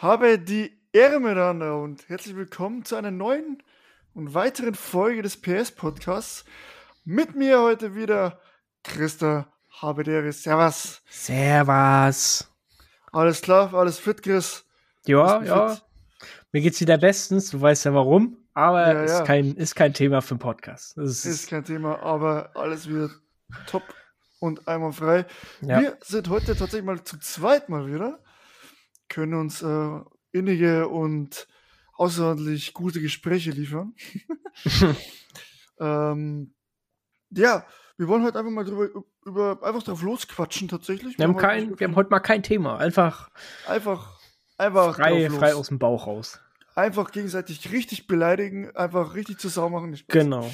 Habe die Ehre miteinander und herzlich willkommen zu einer neuen und weiteren Folge des PS-Podcasts. Mit mir heute wieder Christa Habedere. Servus. Servus. Alles klar, alles fit, Chris? Ja, ja. Fit? Mir geht's wieder bestens, du weißt ja warum, aber ja, ist, ja. Kein, ist kein Thema für den Podcast. Ist, ist, kein Thema, aber alles wieder top und einmal frei. Ja. Wir sind heute tatsächlich mal zu zweit mal wieder können uns äh, innige und außerordentlich gute Gespräche liefern. ähm, ja, wir wollen heute einfach mal drüber, über, einfach drauf losquatschen tatsächlich. Wir, wir haben, kein, wir haben heute mal kein Thema. Einfach, einfach, einfach frei, frei aus dem Bauch raus. Einfach gegenseitig richtig beleidigen, einfach richtig zu Sau machen. Genau.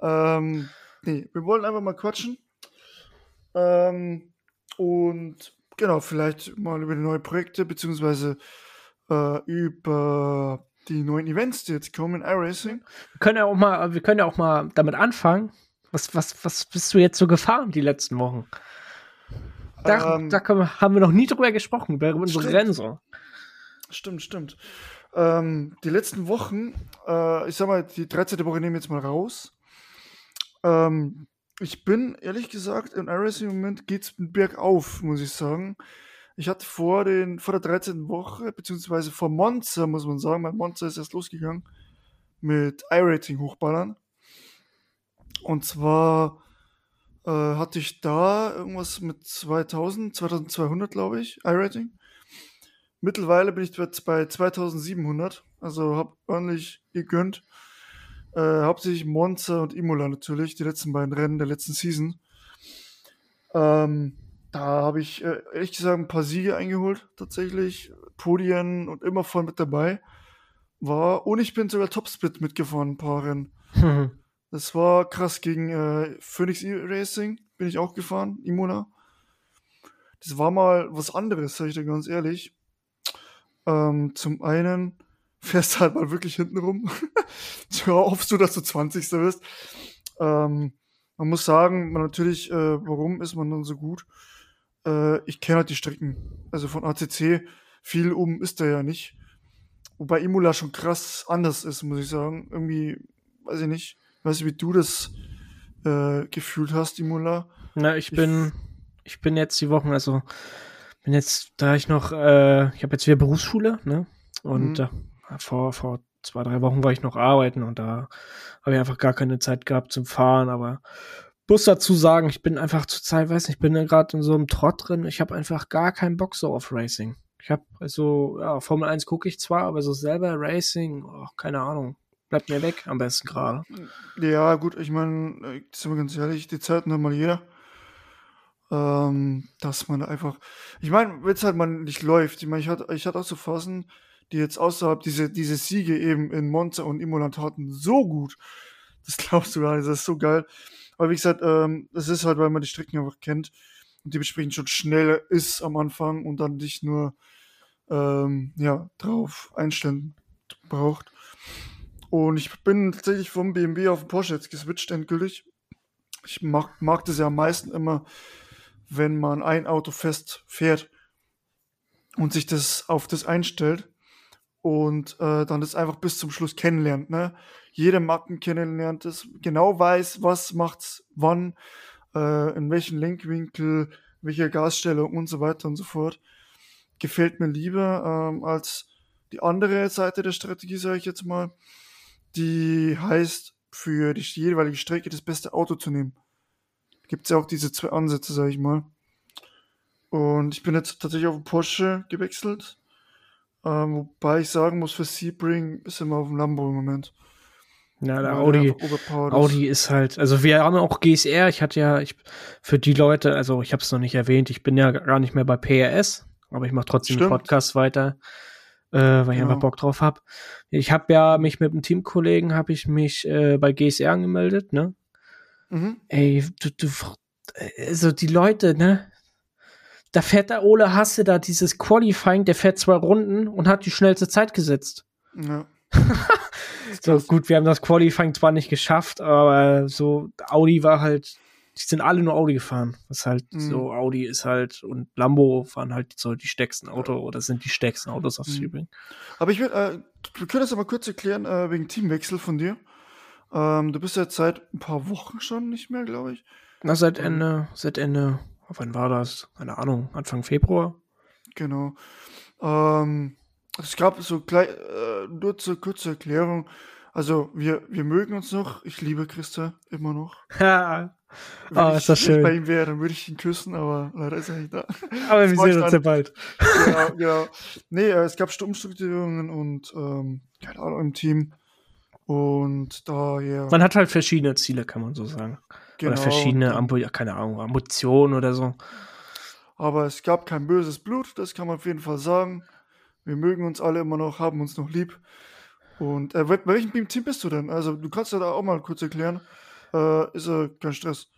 Ja. ähm, nee, wir wollen einfach mal quatschen. Ähm, und genau, vielleicht mal über die neuen Projekte, beziehungsweise äh, über die neuen Events, die jetzt kommen in iRacing. Wir können ja auch mal, wir können ja auch mal damit anfangen. Was, was, was bist du jetzt so gefahren die letzten Wochen? Da, ähm, da wir, haben wir noch nie drüber gesprochen, über unsere Grenze. Stimmt, stimmt. Ähm, die letzten Wochen, äh, ich sag mal, die 13. Woche nehmen wir jetzt mal raus. Ähm, ich bin, ehrlich gesagt, im iRacing Moment geht es bergauf, muss ich sagen. Ich hatte vor, den, vor der 13. Woche, beziehungsweise vor Monza, muss man sagen, mein Monza ist erst losgegangen, mit iRating hochballern. Und zwar äh, hatte ich da irgendwas mit 2000, 2200, glaube ich, iRating. Mittlerweile bin ich jetzt bei 2700, also habe ordentlich gegönnt. Äh, hauptsächlich Monza und Imola natürlich, die letzten beiden Rennen der letzten Season. Ähm, da habe ich äh, ehrlich gesagt ein paar Siege eingeholt, tatsächlich. Podien und immer voll mit dabei. War, und ich bin sogar Topsplit mitgefahren, ein paar Rennen. Mhm. Das war krass gegen äh, Phoenix e Racing, bin ich auch gefahren, Imola. Das war mal was anderes, sag ich dir ganz ehrlich. Ähm, zum einen fährst halt mal wirklich hinten rum. so hoffst du, dass du 20. wirst. Ähm, man muss sagen, man natürlich, äh, warum ist man dann so gut? Äh, ich kenne halt die Strecken. Also von ACC, viel um ist der ja nicht. Wobei Imola schon krass anders ist, muss ich sagen. Irgendwie, weiß ich nicht. Weiß ich, wie du das äh, gefühlt hast, Imola. Na, ich bin, ich, ich bin jetzt die Wochen, also bin jetzt, da ich noch, äh, ich habe jetzt wieder Berufsschule, ne? Und mhm. Vor, vor zwei, drei Wochen war ich noch arbeiten und da habe ich einfach gar keine Zeit gehabt zum Fahren, aber muss dazu sagen, ich bin einfach zur Zeit, weiß nicht, ich bin gerade in so einem Trott drin, ich habe einfach gar keinen Bock so auf Racing. Ich habe also, ja, Formel 1 gucke ich zwar, aber so selber Racing, oh, keine Ahnung. Bleibt mir weg, am besten gerade. Ja, gut, ich meine, sind wir ganz ehrlich, die Zeiten hat mal jeder. Ähm, dass man einfach, ich meine, wenn es halt mal nicht läuft, ich meine, ich hatte, ich hatte auch so Phasen, die jetzt außerhalb diese, diese Siege eben in Monza und Imoland hatten, so gut. Das glaubst du gar nicht, das ist so geil. Aber wie gesagt, ähm, das ist halt, weil man die Strecken einfach kennt und dementsprechend schon schnell ist am Anfang und dann nicht nur ähm, ja, drauf einstellen braucht. Und ich bin tatsächlich vom BMW auf den Porsche jetzt geswitcht endgültig. Ich mag, mag das ja am meisten immer, wenn man ein Auto fest fährt und sich das auf das einstellt und äh, dann das einfach bis zum Schluss kennenlernt, ne? Jede Macken kennenlernt, das genau weiß, was macht's wann, äh, in welchem Lenkwinkel, welche Gasstellung und so weiter und so fort. Gefällt mir lieber ähm, als die andere Seite der Strategie, sage ich jetzt mal, die heißt, für die jeweilige Strecke das beste Auto zu nehmen. Gibt es ja auch diese zwei Ansätze, sage ich mal. Und ich bin jetzt tatsächlich auf Porsche gewechselt ähm, wobei ich sagen muss, für Sebring ist immer auf dem Lambo im Moment. Ja, der Audi, Audi ist halt, also wir haben auch GSR, ich hatte ja, ich, für die Leute, also ich habe es noch nicht erwähnt, ich bin ja gar nicht mehr bei PRS, aber ich mache trotzdem Stimmt. den Podcast weiter, äh, weil ich genau. einfach Bock drauf habe. Ich habe ja mich mit einem Teamkollegen, habe ich mich äh, bei GSR angemeldet, ne? Mhm. Ey, du, du, also die Leute, ne? Da fährt der Ole Hasse da dieses Qualifying, der fährt zwei Runden und hat die schnellste Zeit gesetzt. Ja. so gut, wir haben das Qualifying zwar nicht geschafft, aber so Audi war halt die sind alle nur Audi gefahren. Was halt mhm. so, Audi ist halt, und Lambo fahren halt so die stärksten Auto oder sind die stärksten Autos auf mhm. Übrigen. Aber ich will, äh, wir können das aber kurz erklären, äh, wegen Teamwechsel von dir. Ähm, du bist ja seit ein paar Wochen schon nicht mehr, glaube ich. Na, seit Ende, seit Ende, wann war das? Keine Ahnung, Anfang Februar. Genau. Ähm, es gab so gleich, äh, nur zur kurzen Erklärung. Also, wir, wir mögen uns noch. Ich liebe Christa immer noch. Ja. oh, ist das schön. Wenn ich bei ihm wäre, dann würde ich ihn küssen, aber leider ist er nicht da. Aber wir sehen uns ja bald. Genau, genau. Nee, äh, es gab Umstrukturierungen und, ähm, keine Ahnung, im Team. Und da, ja. Man hat halt verschiedene Ziele, kann man so sagen. Genau. Oder verschiedene, Ambu keine Ahnung, Ambitionen oder so. Aber es gab kein böses Blut, das kann man auf jeden Fall sagen. Wir mögen uns alle immer noch, haben uns noch lieb. Und äh, bei welchem Team bist du denn? Also, du kannst ja da auch mal kurz erklären. Äh, ist ja kein Stress.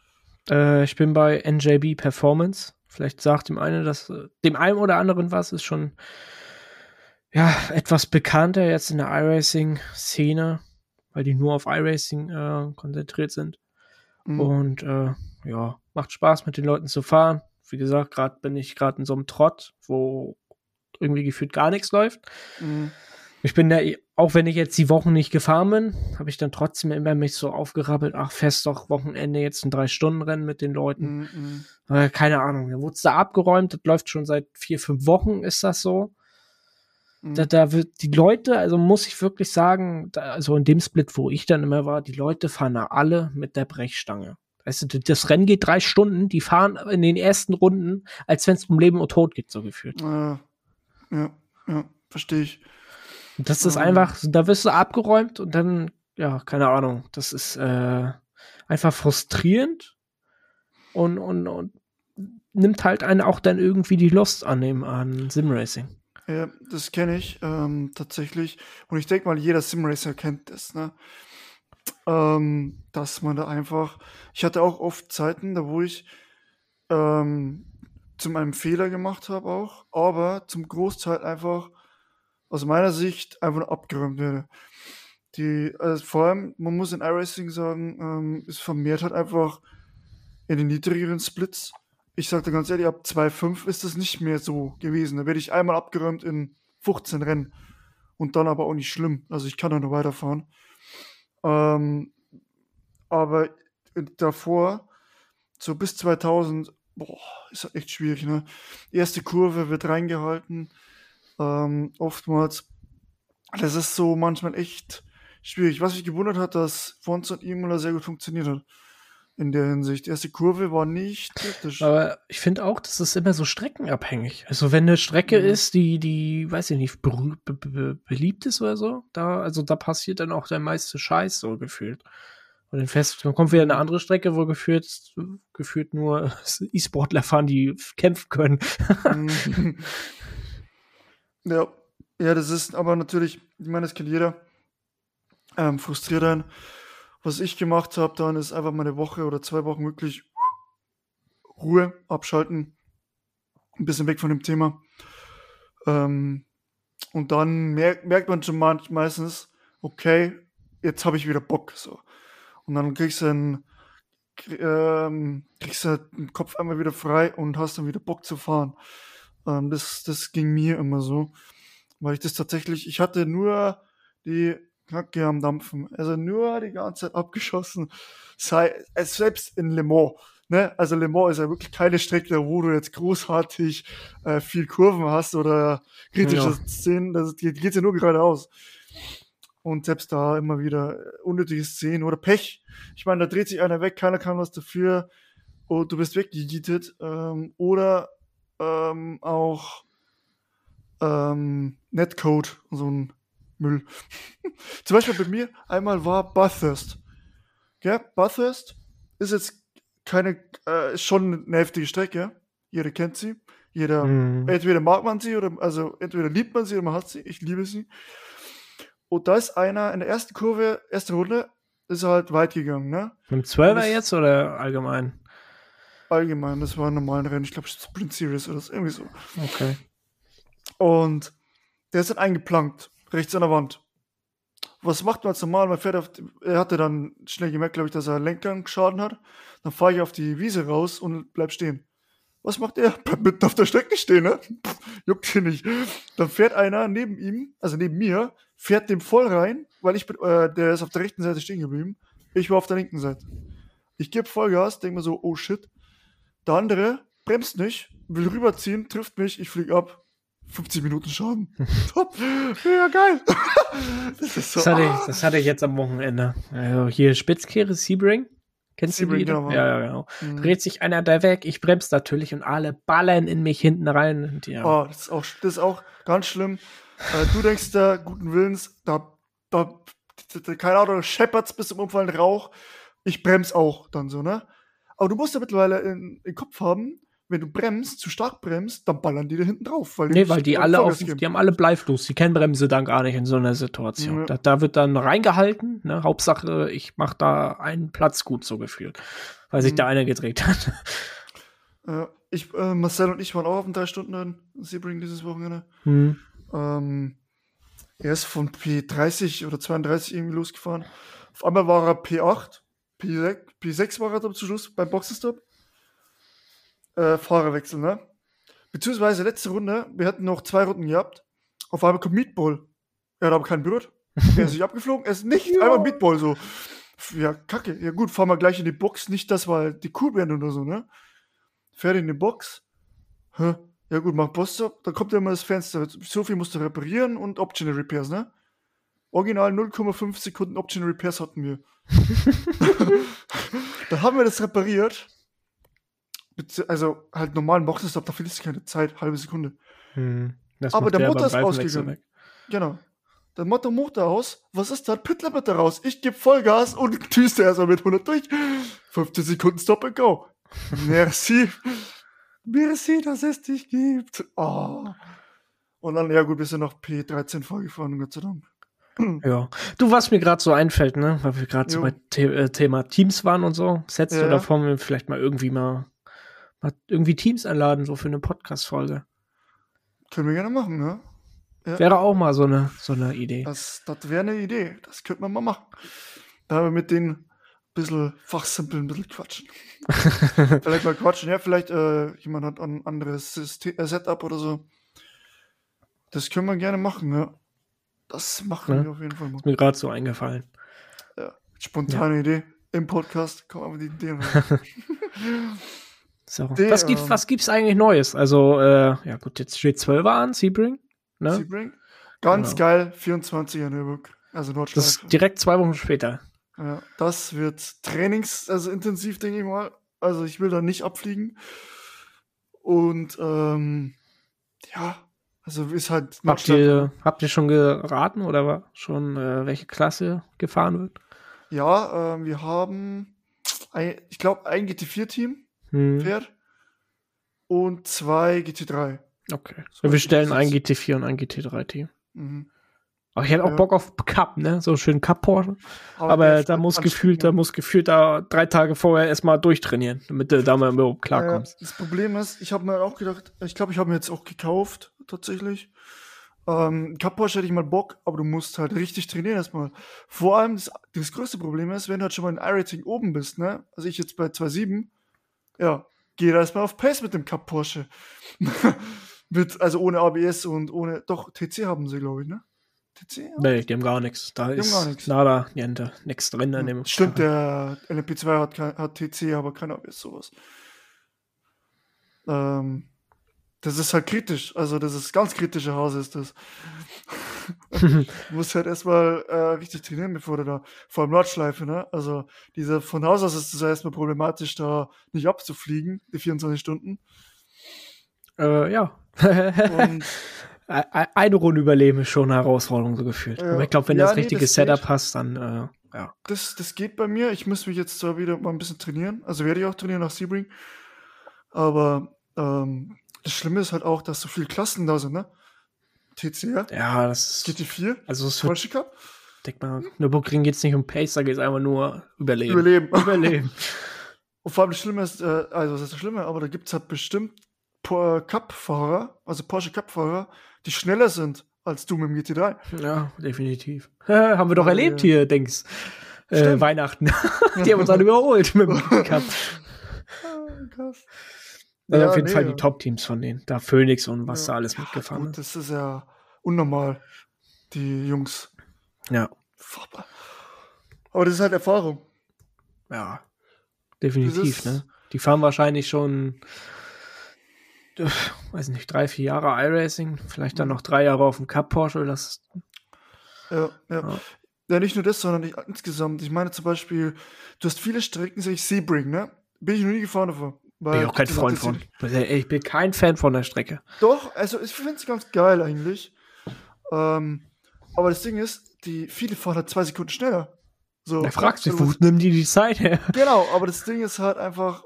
Äh, ich bin bei NJB Performance. Vielleicht sagt dem einen, dass äh, dem einen oder anderen was ist schon ja etwas bekannter jetzt in der iRacing-Szene, weil die nur auf iRacing äh, konzentriert sind. Mhm. Und äh, ja, macht Spaß mit den Leuten zu fahren wie gesagt, gerade bin ich gerade in so einem Trott, wo irgendwie gefühlt gar nichts läuft. Mhm. Ich bin da, auch wenn ich jetzt die Wochen nicht gefahren bin, habe ich dann trotzdem immer mich so aufgerappelt, ach, fest doch Wochenende jetzt ein Drei-Stunden-Rennen mit den Leuten. Mhm. Äh, keine Ahnung, da wurde es da abgeräumt, das läuft schon seit vier, fünf Wochen, ist das so. Mhm. Da, da wird die Leute, also muss ich wirklich sagen, da, also in dem Split, wo ich dann immer war, die Leute fahren da alle mit der Brechstange. Weißt du, das Rennen geht drei Stunden, die fahren in den ersten Runden, als wenn es um Leben und Tod geht, so gefühlt. Ja, ja, ja verstehe ich. Das ist um. einfach, da wirst du abgeräumt und dann, ja, keine Ahnung, das ist äh, einfach frustrierend und, und, und nimmt halt einen auch dann irgendwie die Lust an dem an Simracing. Ja, das kenne ich ähm, tatsächlich. Und ich denke mal, jeder Simracer kennt das, ne? ähm, dass man da einfach, ich hatte auch oft Zeiten, da wo ich ähm, zu einem Fehler gemacht habe auch, aber zum Großteil einfach aus meiner Sicht einfach abgeräumt werde. Die, also vor allem, man muss in iRacing sagen, ähm, es vermehrt halt einfach in den niedrigeren Splits. Ich sagte ganz ehrlich, ab 2.5 ist das nicht mehr so gewesen. Da werde ich einmal abgeräumt in 15 Rennen. Und dann aber auch nicht schlimm. Also ich kann da noch weiterfahren. Ähm, aber davor, so bis 2000, boah, ist halt echt schwierig, ne? Erste Kurve wird reingehalten. Ähm, oftmals, das ist so manchmal echt schwierig. Was mich gewundert hat, dass Fonz und Imola sehr gut funktioniert hat in der Hinsicht. Erste Kurve war nicht kritisch. Aber ich finde auch, das ist immer so streckenabhängig. Also wenn eine Strecke mhm. ist, die, die, weiß ich nicht, be be beliebt ist oder so, da, also da passiert dann auch der meiste Scheiß so gefühlt. Und dann fest, dann kommt wieder eine andere Strecke, wo gefühlt, gefühlt nur E-Sportler fahren, die kämpfen können. Mhm. ja. Ja, das ist aber natürlich, ich meine, das kennt jeder, ähm, frustriert einen was ich gemacht habe, dann ist einfach mal eine Woche oder zwei Wochen wirklich Ruhe abschalten, ein bisschen weg von dem Thema. Ähm, und dann merkt, merkt man schon meistens, okay, jetzt habe ich wieder Bock. So. Und dann kriegst du, einen, ähm, kriegst du den Kopf einmal wieder frei und hast dann wieder Bock zu fahren. Ähm, das, das ging mir immer so. Weil ich das tatsächlich, ich hatte nur die Kacke am Dampfen. Also nur die ganze Zeit abgeschossen. Sei, also selbst in Le Mans. Ne? Also Le Mans ist ja wirklich keine Strecke, wo du jetzt großartig äh, viel Kurven hast oder kritische ja. Szenen. Das geht, geht ja nur geradeaus. Und selbst da immer wieder unnötige Szenen oder Pech. Ich meine, da dreht sich einer weg, keiner kann was dafür. Und du bist weggegietet. Ähm, oder ähm, auch ähm, Netcode, so ein Müll. Zum Beispiel bei mir einmal war Bathurst. Ja, Bathurst ist jetzt keine, äh, ist schon eine heftige Strecke. Jeder kennt sie. Jeder, mhm. entweder mag man sie oder, also entweder liebt man sie oder man hat sie. Ich liebe sie. Und da ist einer in der ersten Kurve, erste Runde, ist halt weit gegangen, ne? Mit dem 12er jetzt oder allgemein? Allgemein, das war ein normalen Rennen. Ich glaube, Sprint Series oder so, irgendwie so. Okay. Und der ist dann eingeplankt rechts an der Wand. was macht man als normal? Man fährt auf, er hatte dann schnell gemerkt, glaube ich, dass er Lenkern geschaden hat. Dann fahre ich auf die Wiese raus und bleib stehen. Was macht er? Bleibt mitten auf der Strecke stehen, ne? Pff, juckt ihn nicht. Dann fährt einer neben ihm, also neben mir, fährt dem voll rein, weil ich bin, äh, der ist auf der rechten Seite stehen geblieben. Ich war auf der linken Seite. Ich gebe Vollgas, denke mir so, oh shit. Der andere bremst nicht, will rüberziehen, trifft mich, ich flieg ab. 50 Minuten Schaden. Top. Ja, geil. das, ist so, das, hatte ich, das hatte ich jetzt am Wochenende. Also hier Spitzkehre, Sebring. Kennst du die? Genau. Ja, ja, genau. Mhm. Dreht sich einer da weg, ich bremse natürlich und alle ballern in mich hinten rein. Und ja. Oh, das ist auch, das ist auch ganz schlimm. Äh, du denkst da guten Willens, da, da, da keine Ahnung, scheppert's bis zum Umfallen Rauch. Ich bremse auch dann so, ne? Aber du musst ja mittlerweile in, in Kopf haben, wenn du bremst, zu stark bremst, dann ballern die da hinten drauf. Weil nee, weil die alle auf, die haben alle Bleifluss, die kennen Bremse dann gar nicht in so einer Situation. Ja. Da, da, wird dann reingehalten, ne? Hauptsache, ich mache da einen Platz gut so gefühlt, weil sich mhm. da einer gedreht hat. Äh, ich, äh, Marcel und ich waren auch auf den drei Stunden in Sebring dieses Wochenende. Mhm. Ähm, er ist von P30 oder 32 irgendwie losgefahren. Auf einmal war er P8, P6, P6 war er dann zum Schluss beim Boxenstopp äh, Fahrerwechsel, ne? Beziehungsweise letzte Runde, wir hatten noch zwei Runden gehabt. Auf einmal kommt Meatball. Er hat aber keinen Bürd. Er ist nicht abgeflogen, er ist nicht ja. einmal Meatball so. Ja, kacke. Ja gut, fahren wir gleich in die Box. Nicht, dass wir die cool werden oder so, ne? Fährt in die Box. Hä? Ja gut, mach Boss-Stop. Dann kommt ja immer das Fenster. So viel musst du reparieren und Optional Repairs, ne? Original 0,5 Sekunden Optional Repairs hatten wir. dann haben wir das repariert also halt normalen Boxenstopp, da findest du keine Zeit, halbe Sekunde. Hm, Aber der Motor ist ausgegangen. Genau. Der Motor aus. Was ist da? Pittler raus. Ich gebe Vollgas und düste erstmal mit 100 durch. 15 Sekunden Stop and Go. Merci. Merci, dass es dich gibt. Oh. Und dann, ja gut, wir sind noch P13 vorgefahren, Gott sei Dank. Ja. Du, was mir gerade so einfällt, ne, weil wir gerade so bei The äh, Thema Teams waren und so, setzt ja. du davor vielleicht mal irgendwie mal Mal irgendwie Teams einladen, so für eine Podcast-Folge. Können wir gerne machen, ne? Ja. Wäre auch mal so eine, so eine Idee. Das, das wäre eine Idee. Das könnte man mal machen. Da haben wir mit denen ein bisschen fachsimpeln, ein bisschen quatschen. vielleicht mal quatschen. Ja, vielleicht äh, jemand hat ein anderes System, äh, Setup oder so. Das können wir gerne machen, ja. Das machen ja. wir auf jeden Fall mal. Ist mir gerade so eingefallen. Ja, spontane. Idee. Im Podcast kommen aber die Ideen So. Was, gibt, was gibt's eigentlich Neues? Also, äh, ja gut, jetzt steht 12 an, Sebring. Ne? Sebring. Ganz genau. geil, 24er Nürburg. Also Nordschleife. Das ist direkt zwei Wochen später. Ja, das wird Trainings, also intensiv, denke ich mal. Also ich will da nicht abfliegen. Und ähm, ja, also ist halt. Habt ihr, habt ihr schon geraten oder schon äh, welche Klasse gefahren wird? Ja, äh, wir haben, ein, ich glaube, ein GT4-Team hm. fährt und zwei GT3. Okay. So wir stellen ein GT4 und ein GT3-Team. Mhm. Aber ich hätte auch ja. Bock auf Cup, ne? So schön Cup Porsche. Aber, Aber da muss gefühlt, da muss gefühlt da drei Tage vorher erstmal durchtrainieren, damit du da mal überhaupt klarkommst. Ja, das Problem ist, ich habe mir auch gedacht, ich glaube, ich habe mir jetzt auch gekauft, tatsächlich. Ähm, Cup Porsche hätte ich mal Bock, aber du musst halt richtig trainieren erstmal. Vor allem, das, das größte Problem ist, wenn du halt schon mal in iRating oben bist, ne? Also ich jetzt bei 2.7, ja, geh da erstmal auf Pace mit dem Cup Porsche. mit, also ohne ABS und ohne, doch, TC haben sie, glaube ich, ne? TC? Nee, die haben gar nichts. Da die ist gar nichts. nada, niente, nichts drin in dem Stimmt, der LMP2 hat, hat TC, aber kein ABS, sowas. Ähm, das ist halt kritisch. Also, das ist ganz kritische Hause, ist das. du musst halt erstmal äh, richtig trainieren, bevor du da, vor allem Nordschleife, ne? Also, diese, von Haus aus ist es ja erstmal problematisch, da nicht abzufliegen, die 24 Stunden. Äh, ja. Und eine Runde überleben ist schon eine Herausforderung so gefühlt. Ja. Aber ich glaube, wenn ja, du das richtige nee, das Setup geht. hast, dann äh, ja. Das, das geht bei mir. Ich muss mich jetzt zwar wieder mal ein bisschen trainieren. Also werde ich auch trainieren nach Sebring. Aber ähm, das Schlimme ist halt auch, dass so viele Klassen da sind, ne? TCR. Ja, das ist. GT4. Also es Porsche Cup. Denk mal, Nürburgring geht es nicht um Pace, da geht es einfach nur Überleben. Überleben. Überleben. Und vor allem das Schlimme ist, äh, also was ist das Schlimme, aber da gibt es halt bestimmt Cup-Fahrer, also Porsche Cup-Fahrer, die schneller sind als du mit dem GT3. Ja, definitiv. haben wir doch erlebt ja. hier, denkst äh, Weihnachten. die haben uns alle überholt mit dem Cup. Krass. Also ja, auf jeden nee, Fall die Top-Teams von denen. Da Phoenix und was da alles mitgefahren ist. Das ist ja unnormal, die Jungs. Ja. Aber das ist halt Erfahrung. Ja. Definitiv, ne? Die fahren wahrscheinlich schon, äh, weiß nicht, drei, vier Jahre iRacing, vielleicht dann mhm. noch drei Jahre auf dem Cup Porsche. Das, ja, ja, ja. Ja, nicht nur das, sondern ich, insgesamt. Ich meine zum Beispiel, du hast viele Strecken, sag ich Sebring, ne? Bin ich noch nie gefahren davon. Bin ich auch kein Freund von. Ich bin kein Fan von der Strecke. Doch, also ich finde es ganz geil eigentlich. Ähm, aber das Ding ist, die viele fahren halt zwei Sekunden schneller. So, da fragst du, wo nimm die die Zeit her? Genau, aber das Ding ist halt einfach,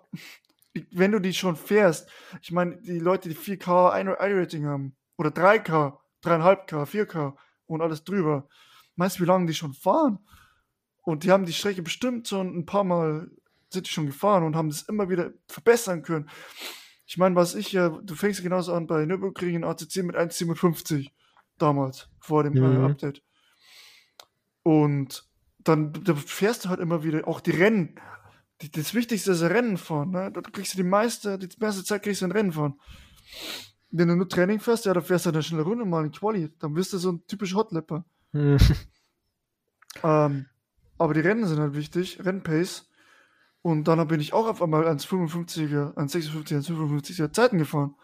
wenn du die schon fährst, ich meine, die Leute, die 4K I-Rating haben, oder 3K, 3,5K, 4K und alles drüber, meinst du, wie lange die schon fahren? Und die haben die Strecke bestimmt schon ein paar Mal sind die schon gefahren und haben das immer wieder verbessern können. Ich meine, was ich ja, du fängst genauso an bei Nürburgring in ACC mit 1,57 damals, vor dem mhm. Update. Und dann da fährst du halt immer wieder, auch die Rennen. Die, das Wichtigste ist Rennen fahren. Ne? Da kriegst du die meiste, die meiste Zeit kriegst du ein Rennen fahren. Wenn du nur Training fährst, ja, da fährst du eine schnelle Runde mal in Quali. Dann bist du so ein typischer Hotlapper. Mhm. Ähm, aber die Rennen sind halt wichtig, Rennpace. Und dann bin ich auch auf einmal ans 55er, ans 56er, ans 55er Zeiten gefahren.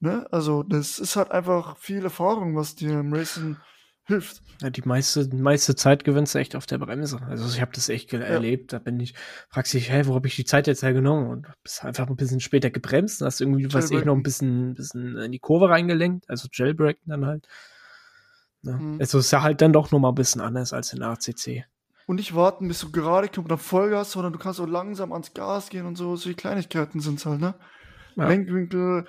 Ne? Also, das ist halt einfach viel Erfahrung, was dir im Racing hilft. Ja, die meiste, meiste Zeit gewinnst du echt auf der Bremse. Also ich habe das echt ja. erlebt. Da bin ich, fragst dich, hey, wo habe ich die Zeit jetzt hergenommen? Und bist einfach ein bisschen später gebremst und hast irgendwie, was ich, noch ein bisschen, bisschen in die Kurve reingelenkt. Also Jailbreak dann halt. Ne? Mhm. Also ist ja halt dann doch nochmal ein bisschen anders als in ACC und nicht warten, bis du gerade kommst und dann Vollgas, sondern du kannst auch langsam ans Gas gehen und so. Solche Kleinigkeiten sind es halt, ne? Ja. Lenkwinkel,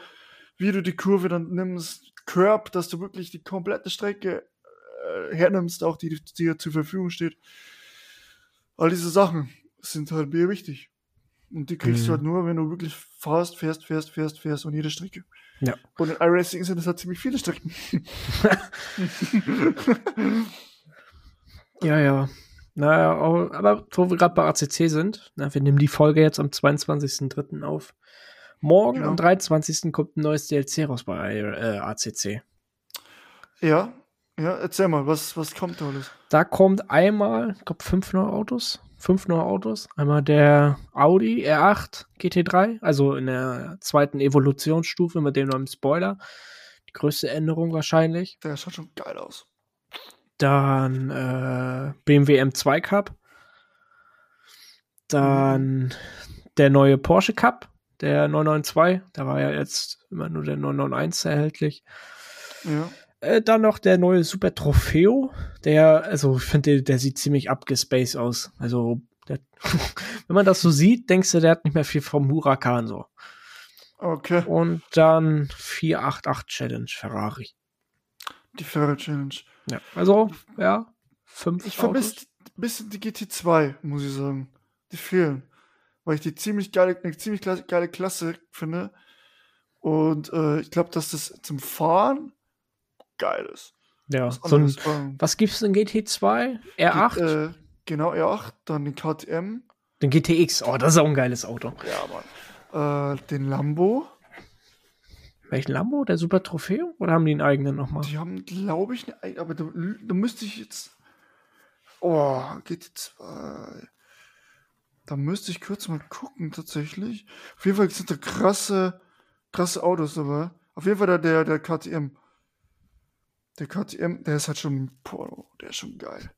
wie du die Kurve dann nimmst, Curb, dass du wirklich die komplette Strecke äh, hernimmst, auch die, die dir zur Verfügung steht. All diese Sachen sind halt mir wichtig. Und die kriegst mhm. du halt nur, wenn du wirklich fährst, fährst, fährst, fährst, fährst und jede Strecke. Ja. Und in iRacing sind es halt ziemlich viele Strecken. ja, ja. Naja, aber wo wir gerade bei ACC sind, na, wir nehmen die Folge jetzt am 22.03. auf. Morgen ja. am 23. kommt ein neues DLC raus bei äh, ACC. Ja, ja, erzähl mal, was, was kommt da alles? Da kommt einmal, ich glaube, fünf neue Autos. Fünf neue Autos. Einmal der Audi R8 GT3, also in der zweiten Evolutionsstufe mit dem neuen Spoiler. Die größte Änderung wahrscheinlich. Der schaut schon geil aus. Dann äh, BMW M2 Cup. Dann der neue Porsche Cup, der 992. Da war ja jetzt immer nur der 991 erhältlich. Ja. Äh, dann noch der neue Super Trofeo. Der, also ich finde, der sieht ziemlich abgespaced aus. Also, der, wenn man das so sieht, denkst du, der hat nicht mehr viel vom Huracan so. Okay. Und dann 488 Challenge Ferrari. Die Ferrari Challenge. Ja, also, ja, fünf. Ich vermisse ein bisschen die GT2, muss ich sagen. Die fehlen. Weil ich die ziemlich geile, eine ziemlich geile Klasse finde. Und äh, ich glaube, dass das zum Fahren geil ist. Ja, so ein, was gibt's in GT2? R8? G äh, genau, R8, dann den KTM. Den GTX, oh, das ist auch ein geiles Auto. Ja, Mann. Äh, den Lambo. Welchen Lambo? Der Super Trophäe? Oder haben die einen eigenen nochmal? Die haben, glaube ich, eine, aber da, da müsste ich jetzt. Oh, GT2. Da müsste ich kurz mal gucken, tatsächlich. Auf jeden Fall sind da krasse, krasse Autos dabei. Auf jeden Fall der, der, der KTM. Der KTM, der ist halt schon, boah, der ist schon geil.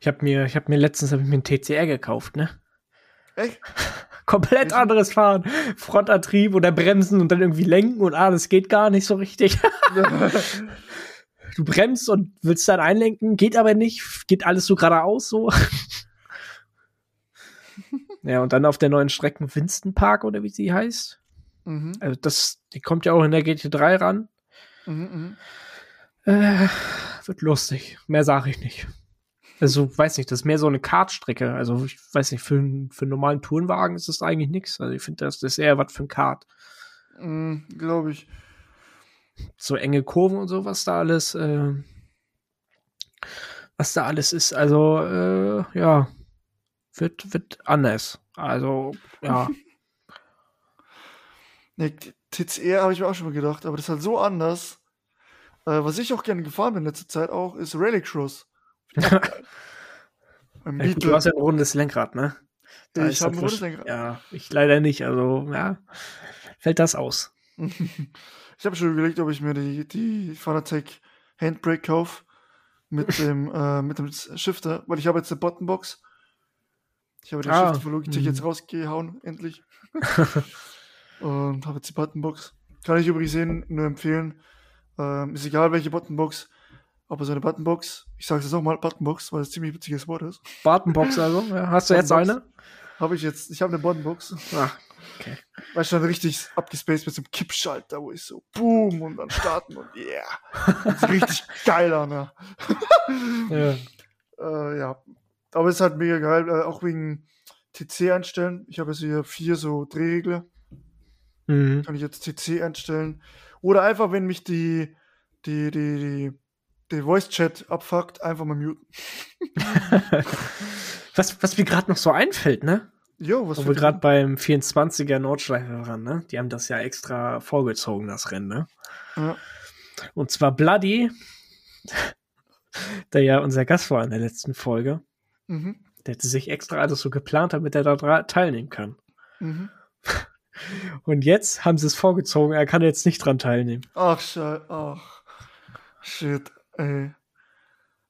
Ich habe mir, ich habe mir letztens hab ich mir einen TCR gekauft, ne? Echt? Komplett anderes Fahren. Frontantrieb oder Bremsen und dann irgendwie lenken und ah, das geht gar nicht so richtig. du bremst und willst dann einlenken, geht aber nicht, geht alles so geradeaus so. ja, und dann auf der neuen Strecke Winston Park oder wie sie heißt. Mhm. Also das, die kommt ja auch in der GT3 ran. Mhm, mhm, äh, wird lustig. Mehr sage ich nicht. Also, weiß nicht, das ist mehr so eine Kartstrecke. Also, ich weiß nicht, für, für einen normalen Tourenwagen ist das eigentlich nichts. Also, ich finde, das, das ist eher was für ein Kart. Mm, Glaube ich. so enge Kurven und so, was da alles, äh, was da alles ist. Also, äh, ja, wird, wird anders. Also, ja. nee, TCR habe ich mir auch schon mal gedacht, aber das ist halt so anders. Äh, was ich auch gerne gefahren bin in letzter Zeit auch, ist Rallycross. du hast ja ein rundes Lenkrad, ne? Da ich habe ein rundes Lenkrad. Ja, ich leider nicht. Also, ja, fällt das aus. ich habe schon überlegt, ob ich mir die, die Fanatec Handbrake kaufe mit dem, äh, mit dem Shifter, weil ich habe jetzt eine Buttonbox. Ich habe den ah, Shifter von Logitech jetzt mhm. rausgehauen, endlich. Und habe jetzt die Buttonbox. Kann ich übrigens sehen, nur empfehlen. Ähm, ist egal, welche Buttonbox. Aber so eine Buttonbox, ich sage es jetzt mal, Buttonbox, weil es ziemlich witziges Wort ist. Buttonbox also? Ja, hast du jetzt eine? Habe ich jetzt. Ich habe eine Buttonbox. Ach, okay. Weißt du, dann richtig abgespaced mit so einem Kippschalter, wo ich so boom und dann starten und yeah. Das ist richtig geil an, ja. ja. Äh, ja. Aber es ist halt mega geil, äh, auch wegen TC einstellen. Ich habe jetzt hier vier so Drehregler. Mhm. Kann ich jetzt TC einstellen. Oder einfach, wenn mich die, die, die, die, die Voice-Chat abfuckt, einfach mal muten. was, was mir gerade noch so einfällt, ne? Jo, was Wo wir gerade beim 24er Nordschleife waren, ne? Die haben das ja extra vorgezogen, das Rennen, ne? Ja. Und zwar Bloody, der ja unser Gast war in der letzten Folge. Mhm. Der hätte sich extra alles so geplant, damit er da teilnehmen kann. Mhm. Und jetzt haben sie es vorgezogen, er kann jetzt nicht dran teilnehmen. Ach, scheiße. Ach, shit, ey.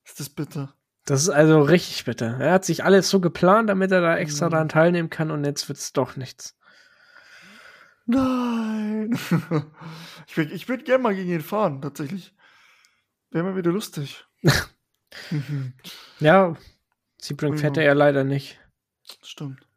Ist das bitter. Das ist also richtig bitter. Er hat sich alles so geplant, damit er da extra mhm. dran teilnehmen kann und jetzt wird es doch nichts. Nein. ich würde ich würd gerne mal gegen ihn fahren, tatsächlich. Wäre mal wieder lustig. ja, Sebring fährt er ja leider nicht. Stimmt.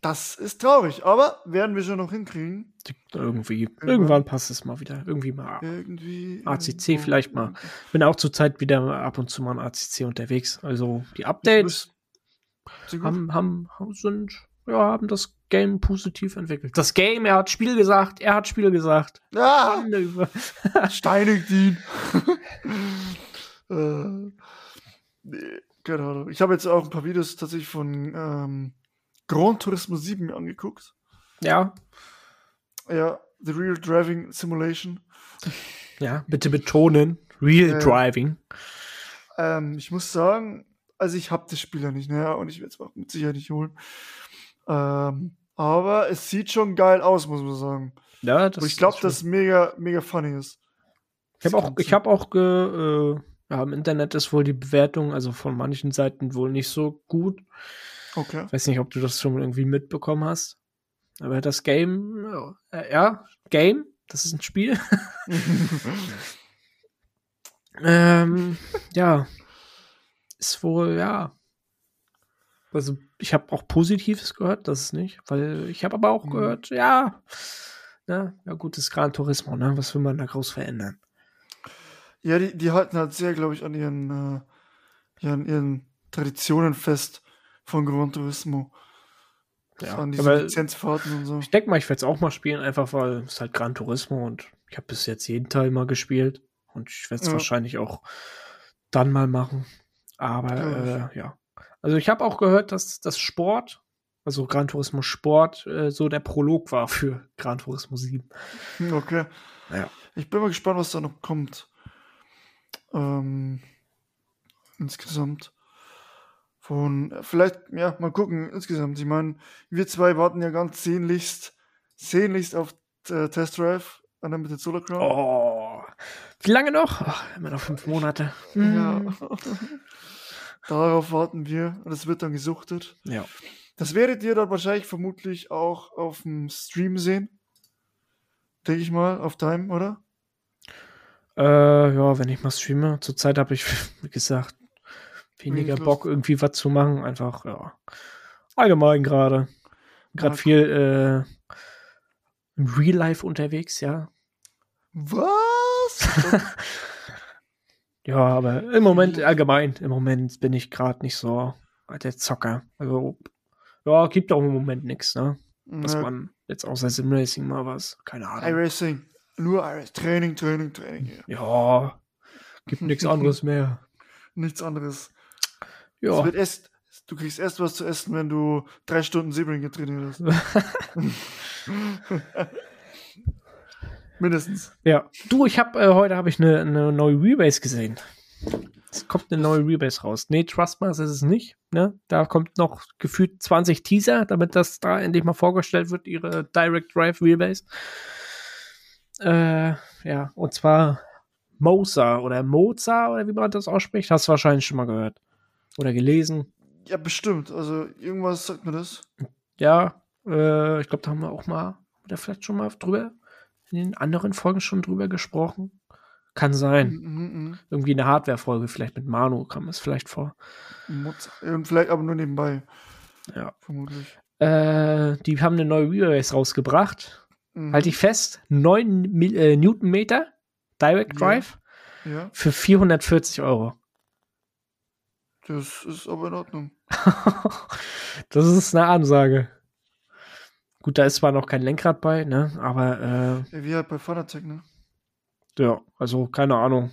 Das ist traurig, aber werden wir schon noch hinkriegen. Irgendwie. Irgendwann, irgendwann passt es mal wieder. Irgendwie mal. Irgendwie. ACC vielleicht mal. Bin auch zur Zeit wieder ab und zu mal an ACC unterwegs. Also die Updates haben, haben, sind, ja, haben das Game positiv entwickelt. Das Game, er hat Spiel gesagt, er hat Spiel gesagt. Ja. Steinigt ihn. äh, nee, keine Ahnung. Ich habe jetzt auch ein paar Videos tatsächlich von ähm, Gran Turismo 7 mir angeguckt. Ja. Ja, The Real Driving Simulation. Ja, bitte betonen. Real äh, Driving. Ähm, ich muss sagen, also ich habe das Spiel ja nicht, ne? Und ich werde es auch mit Sicherheit nicht holen. Ähm, aber es sieht schon geil aus, muss man sagen. Ja, das Und ich glaube, dass es mega, mega funny ist. Ich habe auch, ich habe auch ge, äh, ja, im Internet ist wohl die Bewertung, also von manchen Seiten wohl nicht so gut. Okay. Ich weiß nicht, ob du das schon irgendwie mitbekommen hast. Aber das Game, äh, ja, Game, das ist ein Spiel. ähm, ja, ist wohl, ja. Also, ich habe auch Positives gehört, das ist nicht, weil ich habe aber auch mhm. gehört, ja, na, ja gut, das ist Gran Turismo, ne? Was will man da groß verändern? Ja, die, die halten halt sehr, glaube ich, an ihren, äh, ja, an ihren Traditionen fest von Gran Turismo. Ja, an diese Lizenzfahrten und so. Ich denke mal, ich werde es auch mal spielen, einfach weil es halt Gran Turismo und ich habe bis jetzt jeden Teil mal gespielt und ich werde es ja. wahrscheinlich auch dann mal machen. Aber ja, äh, ja. Also ich habe auch gehört, dass das Sport, also Gran Turismo Sport, äh, so der Prolog war für Gran Turismo 7. Okay. Ja. Ich bin mal gespannt, was da noch kommt. Ähm, insgesamt. Von, vielleicht, ja, mal gucken, insgesamt. Ich meine, wir zwei warten ja ganz sehnlichst, sehnlichst auf äh, Test Drive an der mit Solar Crown. Oh, wie lange noch? Ach, immer noch fünf Monate. Ja. Darauf warten wir und es wird dann gesuchtet. Ja. Das werdet ihr dann wahrscheinlich vermutlich auch auf dem Stream sehen. Denke ich mal, auf Time, oder? Äh, ja, wenn ich mal streame. Zurzeit habe ich, wie gesagt, weniger Bock, irgendwie was zu machen. Einfach, ja. Allgemein gerade. Gerade ja, viel äh, im Real Life unterwegs, ja. Was? ja, aber im Moment, allgemein, im Moment bin ich gerade nicht so der Zocker. Also, ja, gibt auch im Moment nichts, ne? Was ja. man Jetzt außer Simracing mal was. Keine Ahnung. iRacing. Nur iRacing. Training, Training, Training. Ja. ja gibt nichts anderes mehr. Nichts anderes. Ja. Es wird erst, du kriegst erst was zu essen, wenn du drei Stunden Sebring trainiert hast. Mindestens. Ja. Du, ich habe äh, heute habe ich eine ne neue Rebase gesehen. Es kommt eine neue Rebase raus. Nee, Trustmaster ist es nicht. Ne? Da kommt noch gefühlt 20 Teaser, damit das da endlich mal vorgestellt wird, ihre Direct Drive Rebase. Äh, ja, und zwar Mosa oder Moza oder wie man das ausspricht. Hast du wahrscheinlich schon mal gehört. Oder gelesen. Ja, bestimmt. Also irgendwas sagt mir das. Ja, äh, ich glaube, da haben wir auch mal, oder vielleicht schon mal drüber, in den anderen Folgen schon drüber gesprochen. Kann sein. Mhm, mh. Irgendwie eine Hardware-Folge, vielleicht mit Manu kam es vielleicht vor. Und vielleicht aber nur nebenbei. Ja. Vermutlich. Äh, die haben eine neue Relay rausgebracht. Mhm. Halte ich fest, 9 äh, Newtonmeter Direct Drive ja. Ja. für 440 Euro. Das ist aber in Ordnung. das ist eine Ansage. Gut, da ist zwar noch kein Lenkrad bei, ne? Aber äh, wie halt bei Fanatec, ne? Ja, also keine Ahnung.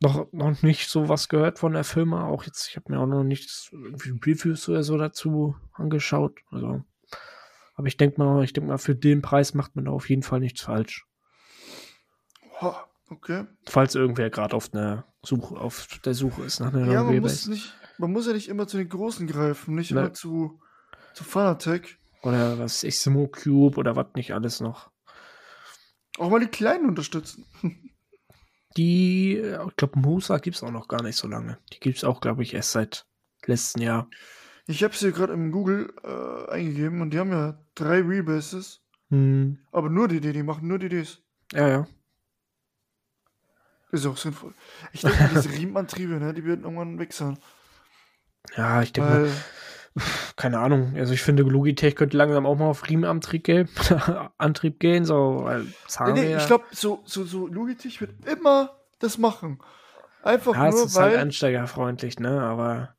Noch, noch nicht so was gehört von der Firma. Auch jetzt, ich habe mir auch noch nichts irgendwie Reviews oder so dazu angeschaut. Also, aber ich denke mal, ich denke mal, für den Preis macht man da auf jeden Fall nichts falsch. Okay. Falls irgendwer gerade auf Suche, auf der Suche ist nach einer ja, man muss, nicht, man muss ja nicht immer zu den Großen greifen, nicht ne. immer zu, zu Fanatec. Oder was ich, Simo Cube oder was nicht alles noch. Auch mal die Kleinen unterstützen. Die, ich glaube, Musa gibt es auch noch gar nicht so lange. Die gibt es auch, glaube ich, erst seit letzten Jahr. Ich habe sie gerade im Google äh, eingegeben und die haben ja drei Wheelbases. Hm. Aber nur die, die machen nur die Ds. Ja, ja. Ist auch sinnvoll. Ich denke, diese Riemenantriebe, ne, die werden irgendwann weg sein. Ja, ich denke mal, keine Ahnung. Also ich finde, Logitech könnte langsam auch mal auf Riemenantrieb gehen, Antrieb gehen, so weil nee, nee, ich glaube, so, so, so Logitech wird immer das machen. Einfach ja, nur, es ist weil, halt einsteigerfreundlich, ne? Aber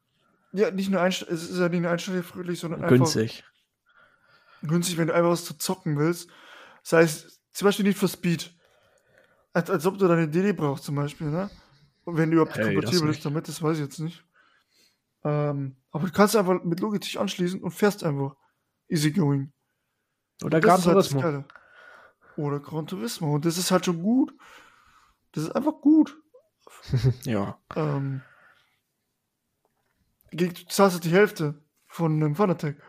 ja, nicht nur Einste es ist ja nicht nur einsteigerfreundlich, sondern günstig. einfach günstig, wenn du einfach was zu zocken willst. Das heißt, zum Beispiel nicht für Speed. Als, als ob du deine DD brauchst zum Beispiel, ne? Und wenn du überhaupt hey, kompatibel bist damit, das weiß ich jetzt nicht. Ähm, aber du kannst einfach mit Logitech anschließen und fährst einfach easy going. Oder Gran halt Turismo. Halt Oder Gran Turismo. Und das ist halt schon gut. Das ist einfach gut. ja. Ähm, du zahlst halt die Hälfte von einem Fun Attack.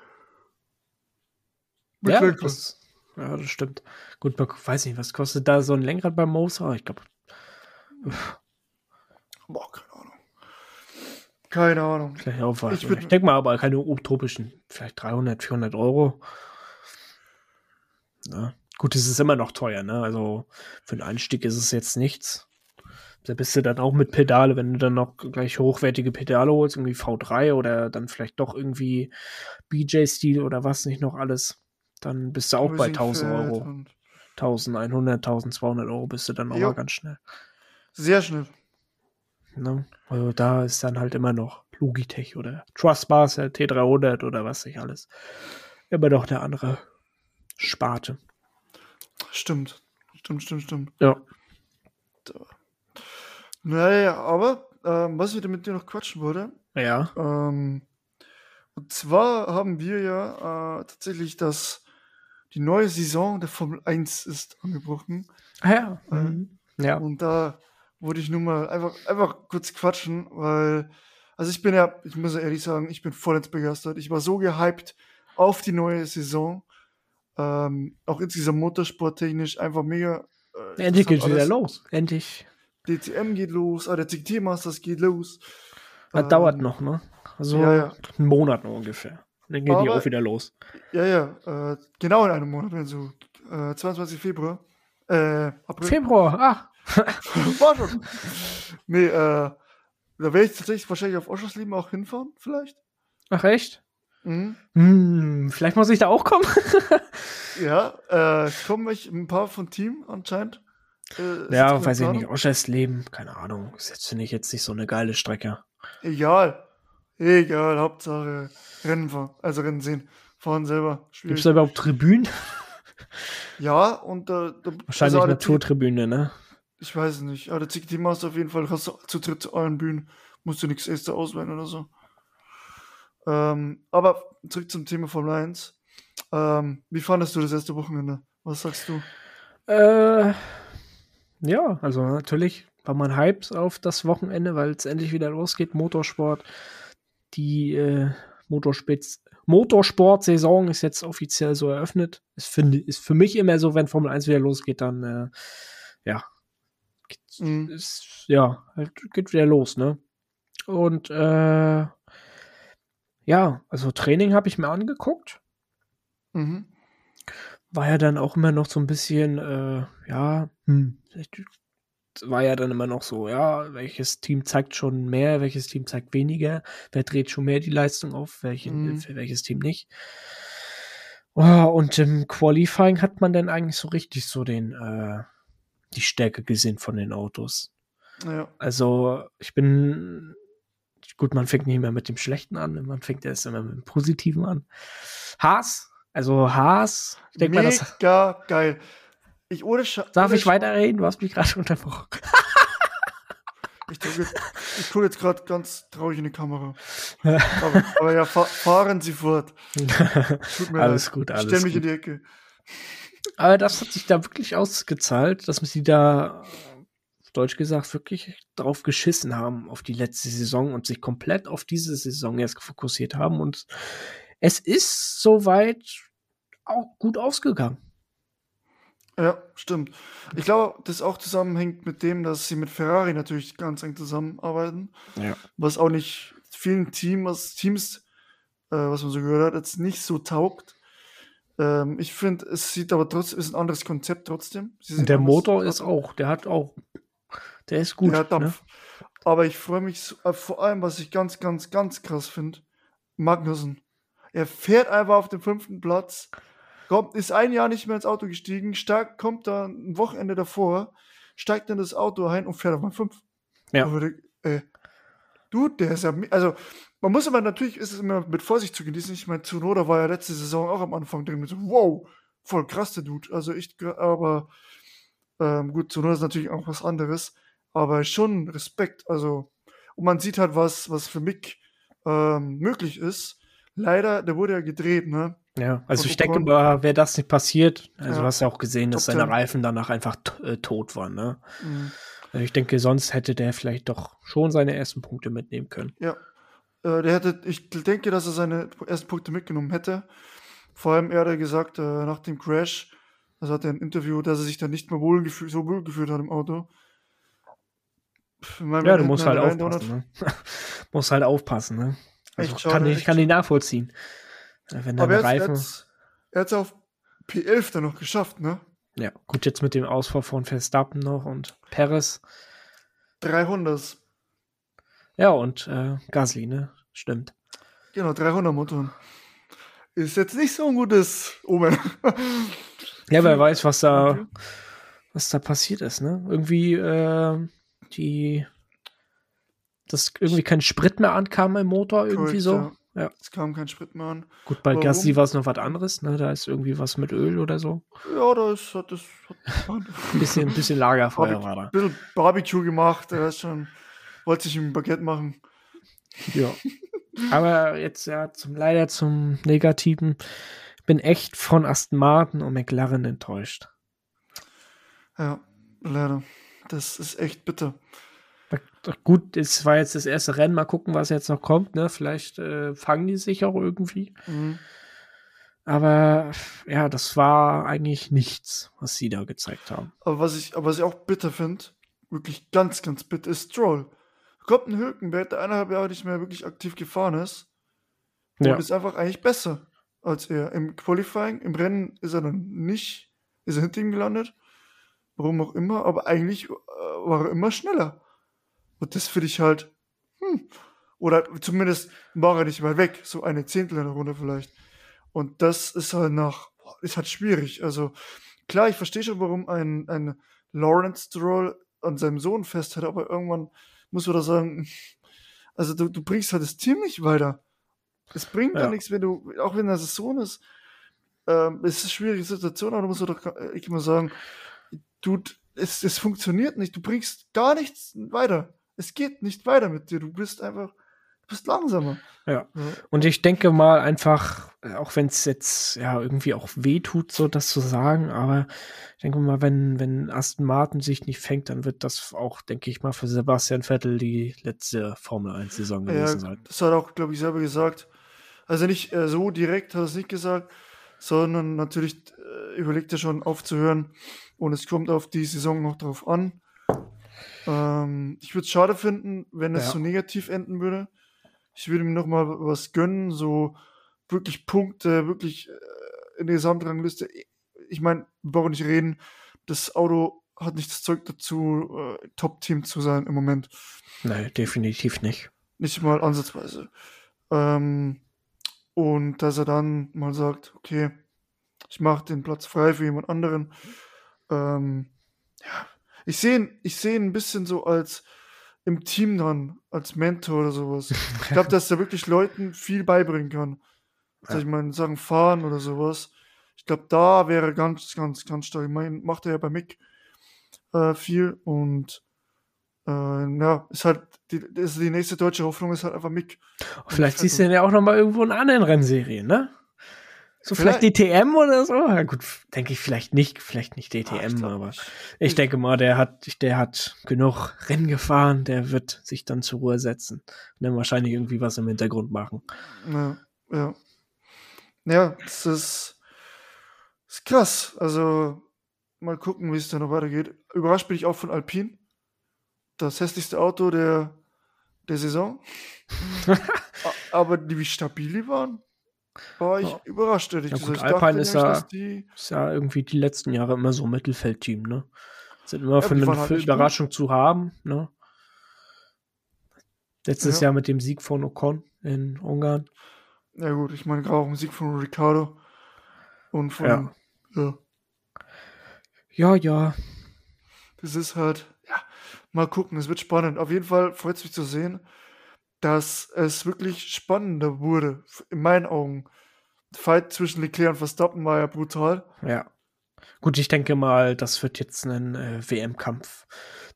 ja, das, ja, das stimmt. Gut, man weiß nicht, was kostet da so ein Lenkrad beim Moser? Ich glaube. Boah, keine Ahnung. Keine Ahnung. Gleich Aufwand. Ich, ich denke mal aber keine utopischen, vielleicht 300, 400 Euro. Na, gut, es ist immer noch teuer, ne? Also für den Einstieg ist es jetzt nichts. Da bist du dann auch mit Pedale, wenn du dann noch gleich hochwertige Pedale holst, irgendwie V3 oder dann vielleicht doch irgendwie BJ-Stil oder was nicht noch alles dann bist du auch bei 1000 Euro. 1100, 1200 Euro bist du dann auch mal ganz schnell. Sehr schnell. Ne? Also da ist dann halt immer noch Logitech oder Trustmaster T300 oder was nicht alles. Immer noch der andere Sparte. Stimmt. Stimmt, stimmt, stimmt. Ja. Naja, aber ähm, was ich mit dir noch quatschen wollte. Ja. Ähm, und zwar haben wir ja äh, tatsächlich das die neue Saison der Formel 1 ist angebrochen. Ah ja. Äh, mhm. ja. Und da wollte ich nur mal einfach, einfach kurz quatschen, weil, also ich bin ja, ich muss ehrlich sagen, ich bin vollends begeistert. Ich war so gehypt auf die neue Saison. Ähm, auch insgesamt motorsporttechnisch einfach mega. Äh, Endlich geht wieder los. Endlich. DTM geht los, ah, der CT Masters geht los. Das ähm, dauert noch, ne? Also ja, ja. einen Monat noch ungefähr. Dann geht die auch wieder los. Ja, ja, äh, genau in einem Monat, wenn so äh, 22 Februar. Äh, April. Februar, ach. War schon. Nee, äh, da werde ich tatsächlich wahrscheinlich auf Oschersleben auch hinfahren, vielleicht. Ach, echt? Mhm. Hm, vielleicht muss ich da auch kommen. ja, äh, kommen ich ein paar von Team anscheinend. Äh, ja, weiß ich nicht. Oschersleben, keine Ahnung. Jetzt, finde ich, jetzt nicht so eine geile Strecke. Egal. Egal, Hauptsache Rennen fahren, also Rennen sehen. fahren selber. Gibt es da überhaupt Tribünen? Ja, und äh, da Wahrscheinlich also Naturtribüne, ne? Ich weiß es nicht. Aber der Team hast auf jeden Fall hast du zu dritt zu allen Bühnen. Musst du nichts extra auswählen oder so. Ähm, aber zurück zum Thema Formel 1. Ähm, wie fandest du das erste Wochenende? Was sagst du? Äh, ja, also natürlich war man hyped auf das Wochenende, weil es endlich wieder losgeht. Motorsport. Die äh, Motorsport-Saison ist jetzt offiziell so eröffnet. Ist für, ist für mich immer so, wenn Formel 1 wieder losgeht, dann äh, ja, mhm. ist, ja, halt, geht wieder los, ne? Und äh, ja, also Training habe ich mir angeguckt. Mhm. War ja dann auch immer noch so ein bisschen, äh, ja, hm, war ja dann immer noch so, ja, welches Team zeigt schon mehr, welches Team zeigt weniger, wer dreht schon mehr die Leistung auf, welche, mhm. für welches Team nicht. Oh, und im Qualifying hat man dann eigentlich so richtig so den, äh, die Stärke gesehen von den Autos. Ja. Also, ich bin, gut, man fängt nicht mehr mit dem Schlechten an, man fängt erst immer mit dem Positiven an. Haas, also Haas, ich denke mal, das. Mega geil. Ich ohne Sch Darf ich weiterreden? Du hast mich gerade unterbrochen. ich gucke jetzt, jetzt gerade ganz traurig in die Kamera. aber, aber ja, fa fahren Sie fort. alles leid. gut, alles Ich stell mich gut. in die Ecke. Aber das hat sich da wirklich ausgezahlt, dass sie da, deutsch gesagt, wirklich drauf geschissen haben auf die letzte Saison und sich komplett auf diese Saison jetzt fokussiert haben. Und es ist soweit auch gut ausgegangen. Ja, stimmt. Ich glaube, das auch zusammenhängt mit dem, dass sie mit Ferrari natürlich ganz eng zusammenarbeiten. Ja. Was auch nicht vielen Teams, Teams äh, was man so gehört hat, jetzt nicht so taugt. Ähm, ich finde, es sieht aber trotzdem, ist ein anderes Konzept trotzdem. Der Motor ist auch, der hat auch, der ist gut. Der Dampf. Ne? Aber ich freue mich so, äh, vor allem, was ich ganz, ganz, ganz krass finde, Magnussen. Er fährt einfach auf dem fünften Platz kommt, ist ein Jahr nicht mehr ins Auto gestiegen, steigt, kommt da ein Wochenende davor, steigt in das Auto ein und fährt auf mal fünf. Ja. Würde, äh, du, der ist ja, also man muss aber natürlich, ist es immer mit Vorsicht zu genießen. Ich meine, Tsunoda war ja letzte Saison auch am Anfang drin mit so, wow, voll krass der Dude. Also ich, aber ähm, gut, Tsunoda ist natürlich auch was anderes, aber schon Respekt. Also und man sieht halt was, was für Mick ähm, möglich ist. Leider, der wurde ja gedreht, ne? Ja, also ich denke mal, wäre das nicht passiert, also ja. du hast ja auch gesehen, dass seine Reifen danach einfach äh, tot waren, ne? Mhm. Also ich denke, sonst hätte der vielleicht doch schon seine ersten Punkte mitnehmen können. Ja. Äh, der hätte, ich denke, dass er seine ersten Punkte mitgenommen hätte. Vor allem, er hat gesagt, äh, nach dem Crash, also hat er ein Interview, dass er sich dann nicht mehr wohl so wohl gefühlt hat im Auto. Meine, ja, du musst halt aufpassen, ne? musst halt aufpassen, ne? Also echt kann, ich kann die nachvollziehen. Wenn Aber er Reifen... hat es auf P11 dann noch geschafft, ne? Ja, gut, jetzt mit dem Ausfall von Verstappen noch und Perez. 300. Ja, und äh, Gasly, ne? Stimmt. Genau, 300 Motoren. Ist jetzt nicht so ein gutes Omen. ja, wer weiß, was da, was da passiert ist, ne? Irgendwie, äh, die, dass irgendwie kein Sprit mehr ankam im Motor, irgendwie Correct, so. Ja. Ja. Es kam kein Sprit mehr an. Gut, bei Gassi war es noch was anderes, ne? Da ist irgendwie was mit Öl oder so. Ja, da ist, hat das. Hat bisschen, bisschen Lagerfeuer Barbe war da. Ein bisschen Barbecue gemacht, er ist schon. Wollte sich ein Baguette machen. Ja. Aber jetzt ja zum leider zum Negativen. Bin echt von Aston Martin und McLaren enttäuscht. Ja, leider. Das ist echt bitter. Gut, es war jetzt das erste Rennen, mal gucken, was jetzt noch kommt. Ne? Vielleicht äh, fangen die sich auch irgendwie. Mhm. Aber ja, das war eigentlich nichts, was sie da gezeigt haben. Aber was ich, aber was ich auch bitter finde, wirklich ganz, ganz bitter, ist Stroll. Kommt ein Hülkenberg, der eineinhalb Jahre nicht mehr wirklich aktiv gefahren ist. Und ja. ist einfach eigentlich besser als er. Im Qualifying, im Rennen ist er dann nicht, ist er hinter ihm gelandet. Warum auch immer, aber eigentlich äh, war er immer schneller. Und das finde ich halt, hm. Oder zumindest war er nicht mal weg, so eine Zehntel in der Runde vielleicht. Und das ist halt nach, ist halt schwierig. Also klar, ich verstehe schon, warum ein, ein Lawrence Stroll an seinem Sohn festhält, aber irgendwann muss man da sagen, also du, du bringst halt das Team nicht weiter. Es bringt ja. nichts, wenn du, auch wenn das Sohn ist, ähm, es ist eine schwierige Situation, aber du musst doch, äh, ich muss sagen, du, es, es funktioniert nicht, du bringst gar nichts weiter. Es geht nicht weiter mit dir, du bist einfach, du bist langsamer. Ja. Und ich denke mal einfach, äh, auch wenn es jetzt ja irgendwie auch weh tut, so das zu sagen, aber ich denke mal, wenn, wenn Aston Martin sich nicht fängt, dann wird das auch, denke ich mal, für Sebastian Vettel die letzte Formel 1-Saison gewesen ja, sein. Das hat er auch, glaube ich, selber gesagt. Also nicht äh, so direkt hat er es nicht gesagt, sondern natürlich äh, überlegt er schon aufzuhören und es kommt auf die Saison noch drauf an. Ähm, ich würde es schade finden, wenn es ja. so negativ enden würde. Ich würde mir noch mal was gönnen, so wirklich Punkte, wirklich äh, in der Gesamtrangliste. Ich meine, wir brauchen nicht reden, das Auto hat nicht das Zeug dazu, äh, Top-Team zu sein im Moment. Nein, definitiv nicht. Nicht mal ansatzweise. Ähm, und dass er dann mal sagt, okay, ich mache den Platz frei für jemand anderen. Ähm, ja, ich sehe ihn, ich sehe ein bisschen so als im Team dann, als Mentor oder sowas. Ich glaube, dass er wirklich Leuten viel beibringen kann. Also ich meine, sagen fahren oder sowas. Ich glaube, da wäre ganz, ganz, ganz stark. Ich meine, macht er ja bei Mick äh, viel und äh, ja, ist halt die, ist die nächste deutsche Hoffnung ist halt einfach Mick. Vielleicht siehst du ihn ja auch noch mal irgendwo in anderen Rennserien, ne? So vielleicht, vielleicht DTM oder so? Ja, gut, denke ich vielleicht nicht, vielleicht nicht DTM, Ach, aber nicht. ich denke mal, der hat, der hat genug Rennen gefahren, der wird sich dann zur Ruhe setzen und dann wahrscheinlich irgendwie was im Hintergrund machen. Ja, ja. Ja, das ist, das ist krass. Also, mal gucken, wie es da noch weitergeht. Überrascht bin ich auch von Alpine das hässlichste Auto der, der Saison. Aber die, wie stabil die waren, war ich ja. überrascht, ehrlich ja, gesagt. Gut, Alpine ist, ja, die... ist ja irgendwie die letzten Jahre immer so Mittelfeldteam, ne? Sind immer ja, für eine halt Überraschung gut. zu haben, ne? Letztes ja. Jahr mit dem Sieg von Ocon in Ungarn. Ja, gut, ich meine, gerade auch im Sieg von Ricardo und von. Ja. ja. Ja, ja. Das ist halt, Mal gucken, es wird spannend. Auf jeden Fall freut es mich zu sehen, dass es wirklich spannender wurde, in meinen Augen. Der Fight zwischen Leclerc und Verstappen war ja brutal. Ja. Gut, ich denke mal, das wird jetzt ein äh, WM-Kampf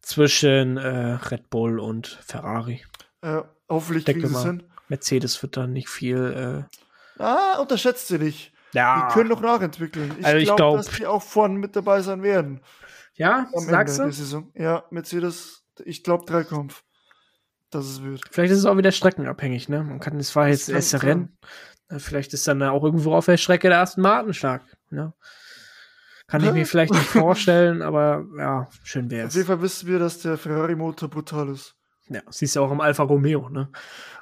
zwischen äh, Red Bull und Ferrari. Äh, hoffentlich denke mal, hin. Mercedes wird da nicht viel. Äh ah, unterschätzt sie nicht. Ja. Die können noch nachentwickeln. Ich also glaube, glaub, dass die auch vorne mit dabei sein werden. Ja, Am sagst Ende du? Ja, Mercedes, ich glaube Dreikampf, dass es wird. Vielleicht ist es auch wieder streckenabhängig, ne? Man kann, es war jetzt das erste Rennen. Vielleicht ist dann auch irgendwo auf der Strecke der ersten Martin stark. Ne? Kann ich mir vielleicht nicht vorstellen, aber ja, schön wäre es. Auf jeden Fall wissen wir, dass der Ferrari-Motor brutal ist. Ja, siehst du auch im Alfa Romeo, ne?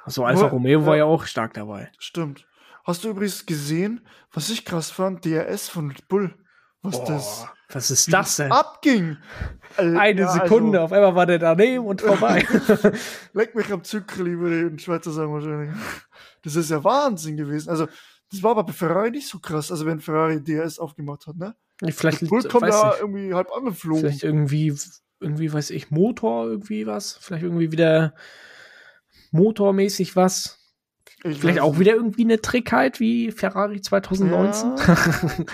Also Alfa Romeo ja. war ja auch stark dabei. Stimmt. Hast du übrigens gesehen, was ich krass fand, DRS von Red Bull? Was Boah, das? Was ist das denn? Abging. Eine ja, Sekunde, also, auf einmal war der daneben und vorbei. Leck mich am Zückerli, würde ich Schweizer sagen wahrscheinlich. Das ist ja Wahnsinn gewesen. Also, das war aber bei Ferrari nicht so krass, also wenn Ferrari DRS aufgemacht hat, ne? Vielleicht Bull kommt da nicht. irgendwie halb angeflogen. Vielleicht irgendwie, irgendwie, weiß ich, Motor, irgendwie was. Vielleicht irgendwie wieder motormäßig was. Ich Vielleicht auch wieder irgendwie eine Trickheit wie Ferrari 2019. Ja.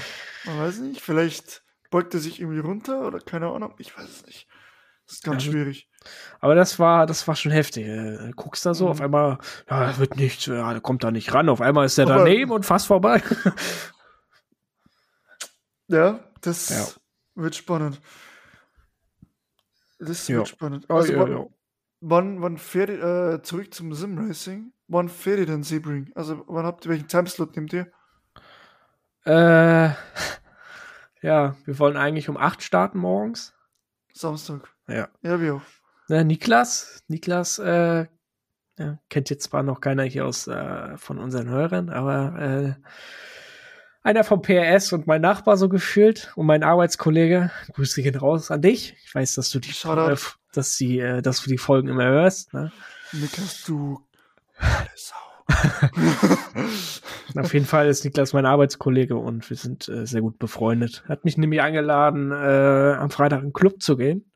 Man weiß nicht, vielleicht beugt er sich irgendwie runter oder keine Ahnung, ich weiß es nicht. Das ist ganz ja, schwierig. Aber das war, das war schon heftig. Du guckst da so, mhm. auf einmal, ja, wird nichts, ja, der kommt da nicht ran. Auf einmal ist er daneben und fast vorbei. ja, das ja. wird spannend. Das wird spannend. Also, wann, wann, wann, fährt ihr äh, zurück zum Sim-Racing? Wann fährt ihr denn Sebring? Also, wann habt ihr, welchen Timeslot nehmt ihr? Äh, ja, wir wollen eigentlich um 8 starten morgens. Samstag. Ja. Ja, wir auch. Na, Niklas, Niklas, äh, ja, kennt jetzt zwar noch keiner hier aus äh, von unseren Hörern, aber äh, einer vom PRS und mein Nachbar so gefühlt und mein Arbeitskollege. Grüße gehen raus an dich. Ich weiß, dass du die, äh, dass die, äh, dass du die Folgen immer hörst. Ne? Niklas, du Sau. Auf jeden Fall ist Niklas mein Arbeitskollege und wir sind äh, sehr gut befreundet. Hat mich nämlich eingeladen, äh, am Freitag in den Club zu gehen.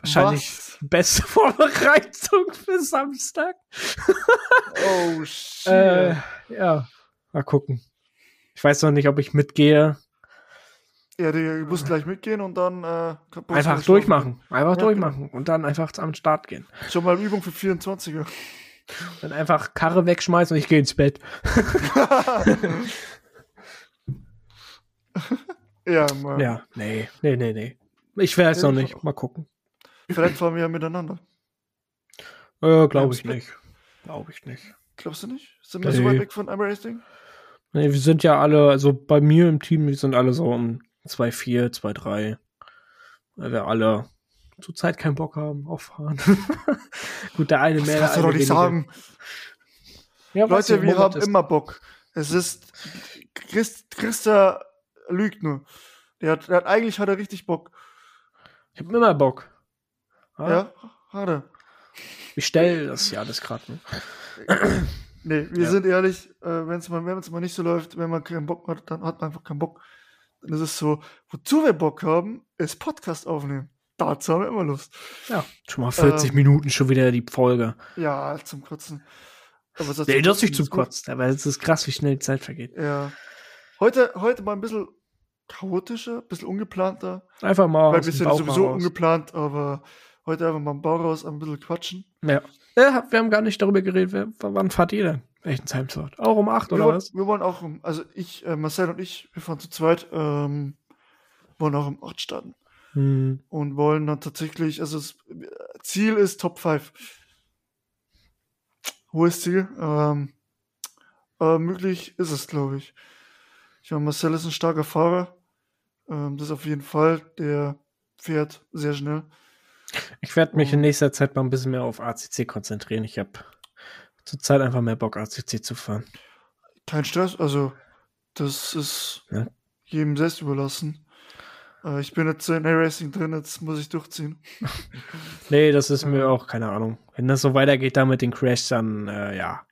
Wahrscheinlich Was? beste Vorbereitung für Samstag. oh shit. Äh, ja, mal gucken. Ich weiß noch nicht, ob ich mitgehe. Ja, du musst gleich mitgehen und dann äh, einfach durchmachen. Einfach ja, durchmachen und dann einfach am Start gehen. Schon mal Übung für 24er. Dann einfach Karre wegschmeißen und ich gehe ins Bett. ja, mal. Ja, nee, nee, nee, nee. Ich weiß noch nicht. Mal gucken. Vielleicht fahren wir ja miteinander. Äh, glaube ich nicht. Glaube ich nicht. Glaubst du nicht? Sind wir nee. so weit weg von iRacing? Nee, wir sind ja alle, also bei mir im Team, wir sind alle so um 2-4, 2-3. Weil wir alle zurzeit keinen Bock haben auf Fahren. Gut, der eine das mehr. Das kannst du doch nicht sagen. Ja, Leute, wir haben ist. immer Bock. Es ist, Christ, Christa lügt nur. Der hat, der hat, eigentlich hat er richtig Bock. Ich habe immer Bock. Ah? Ja, er. Ich stelle das ja alles gerade. Ne? nee, wir ja. sind ehrlich, äh, wenn es mal, mal nicht so läuft, wenn man keinen Bock hat, dann hat man einfach keinen Bock. Dann ist es so, wozu wir Bock haben, ist Podcast aufnehmen. Dazu haben wir immer Lust. Ja, schon mal 40 ähm, Minuten schon wieder die Folge. Ja, zum Kotzen. Aber das nee, das nicht zum Kotzen, aber es ist krass, wie schnell die Zeit vergeht. Ja. Heute, heute mal ein bisschen chaotischer, ein bisschen ungeplanter. Einfach mal. Weil wir sind sowieso ungeplant, aber heute einfach mal im Bau raus, ein bisschen quatschen. Ja. ja. Wir haben gar nicht darüber geredet, wer, wann fahrt ihr denn? Welchen Timeslot? Auch um 8 oder wollen, was? Wir wollen auch um, also ich, äh, Marcel und ich, wir fahren zu zweit, ähm, wollen auch um 8 starten. Hm. Und wollen dann tatsächlich, also das Ziel ist Top 5. Hohes Ziel. Ähm, äh, möglich ist es, glaube ich. Ich meine, Marcel ist ein starker Fahrer. Ähm, das auf jeden Fall. Der fährt sehr schnell. Ich werde mich in nächster Zeit mal ein bisschen mehr auf ACC konzentrieren. Ich habe zurzeit einfach mehr Bock, ACC zu fahren. Kein Stress, also das ist ja. jedem selbst überlassen. Äh, ich bin jetzt in A-Racing drin, jetzt muss ich durchziehen. nee, das ist mir auch keine Ahnung. Wenn das so weitergeht da mit den Crash, dann äh, ja.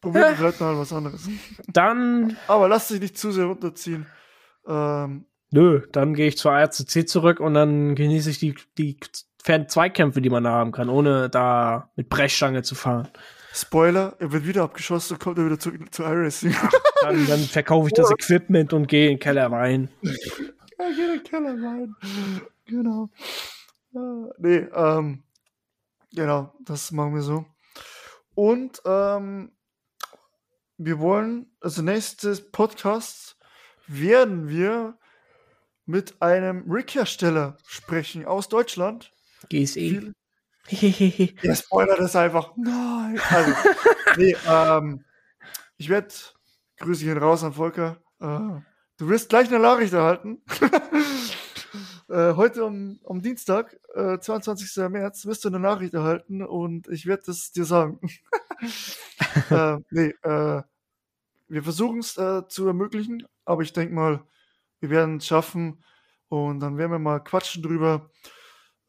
Probieren wir vielleicht mal was anderes. Dann. Aber lass dich nicht zu sehr runterziehen. Ähm, Nö, dann gehe ich zur ARCC zurück und dann genieße ich die, die Fan-Zweikämpfe, die man da haben kann, ohne da mit Brechstange zu fahren. Spoiler, er wird wieder abgeschossen und kommt er wieder zu, zu iRacing. Dann, dann verkaufe ich das Equipment und gehe in den Keller rein. Ja, den Keller rein. Genau. Ja, nee, ähm, genau, das machen wir so. Und ähm, wir wollen, also nächstes Podcast werden wir mit einem Rig-Hersteller sprechen aus Deutschland. GSE. Der Spoiler das einfach. Nein. Also, nee, ähm, ich werde, grüße ihn raus an Volker. Äh, du wirst gleich eine Nachricht erhalten. äh, heute um, um Dienstag, äh, 22. März, wirst du eine Nachricht erhalten und ich werde das dir sagen. äh, nee, äh, wir versuchen es äh, zu ermöglichen, aber ich denke mal, wir werden es schaffen und dann werden wir mal quatschen drüber,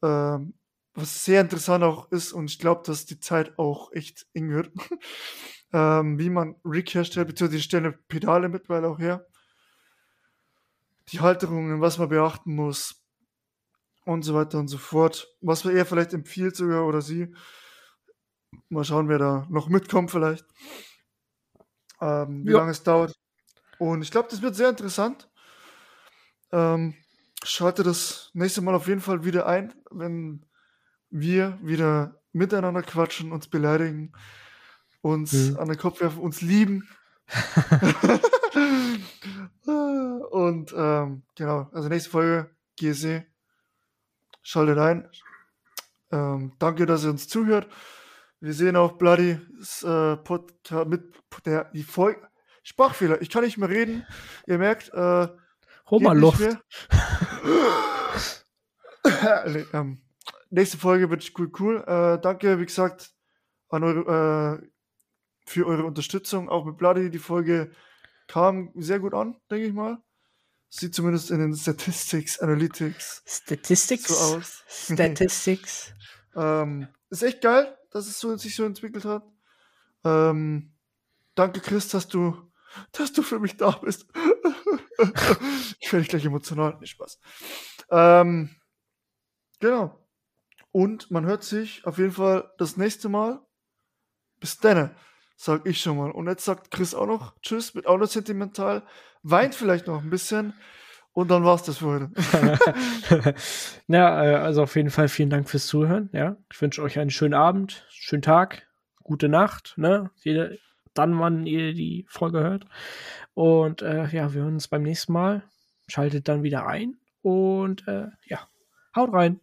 ähm, was sehr interessant auch ist und ich glaube, dass die Zeit auch echt eng wird, ähm, wie man Rig herstellt, beziehungsweise die stellen Pedale mittlerweile auch her, die Halterungen, was man beachten muss und so weiter und so fort, was man eher vielleicht empfiehlt sogar oder sie. Mal schauen, wer da noch mitkommt vielleicht, ähm, wie ja. lange es dauert. Und ich glaube, das wird sehr interessant. Ähm, schalte das nächste Mal auf jeden Fall wieder ein, wenn wir wieder miteinander quatschen, uns beleidigen, uns mhm. an den Kopf werfen, uns lieben. Und ähm, genau, also nächste Folge GSE. Schaltet ein. Ähm, danke, dass ihr uns zuhört. Wir sehen auch Bloody äh, Podcast mit der die Folge. Sprachfehler. Ich kann nicht mehr reden. Ihr merkt, äh, Hol mal Luft. ähm, nächste Folge wird cool, cool. Äh, danke, wie gesagt, an eure, äh, für eure Unterstützung. Auch mit Bloody. Die Folge kam sehr gut an, denke ich mal. Sieht zumindest in den Statistics, Analytics Statistics so aus. Statistics. ähm, ist echt geil, dass es so, sich so entwickelt hat. Ähm, danke, Chris, dass du, dass du für mich da bist. ich werde gleich emotional. Nicht Spaß. Ähm, genau. Und man hört sich auf jeden Fall das nächste Mal. Bis dann, sag ich schon mal. Und jetzt sagt Chris auch noch Tschüss, wird auch noch sentimental, weint vielleicht noch ein bisschen. Und dann war's das für heute. ja, äh, also auf jeden Fall vielen Dank fürs Zuhören. Ja, ich wünsche euch einen schönen Abend, schönen Tag, gute Nacht. Ne, Jede, dann, wann ihr die Folge hört. Und äh, ja, wir hören uns beim nächsten Mal. Schaltet dann wieder ein und äh, ja, haut rein.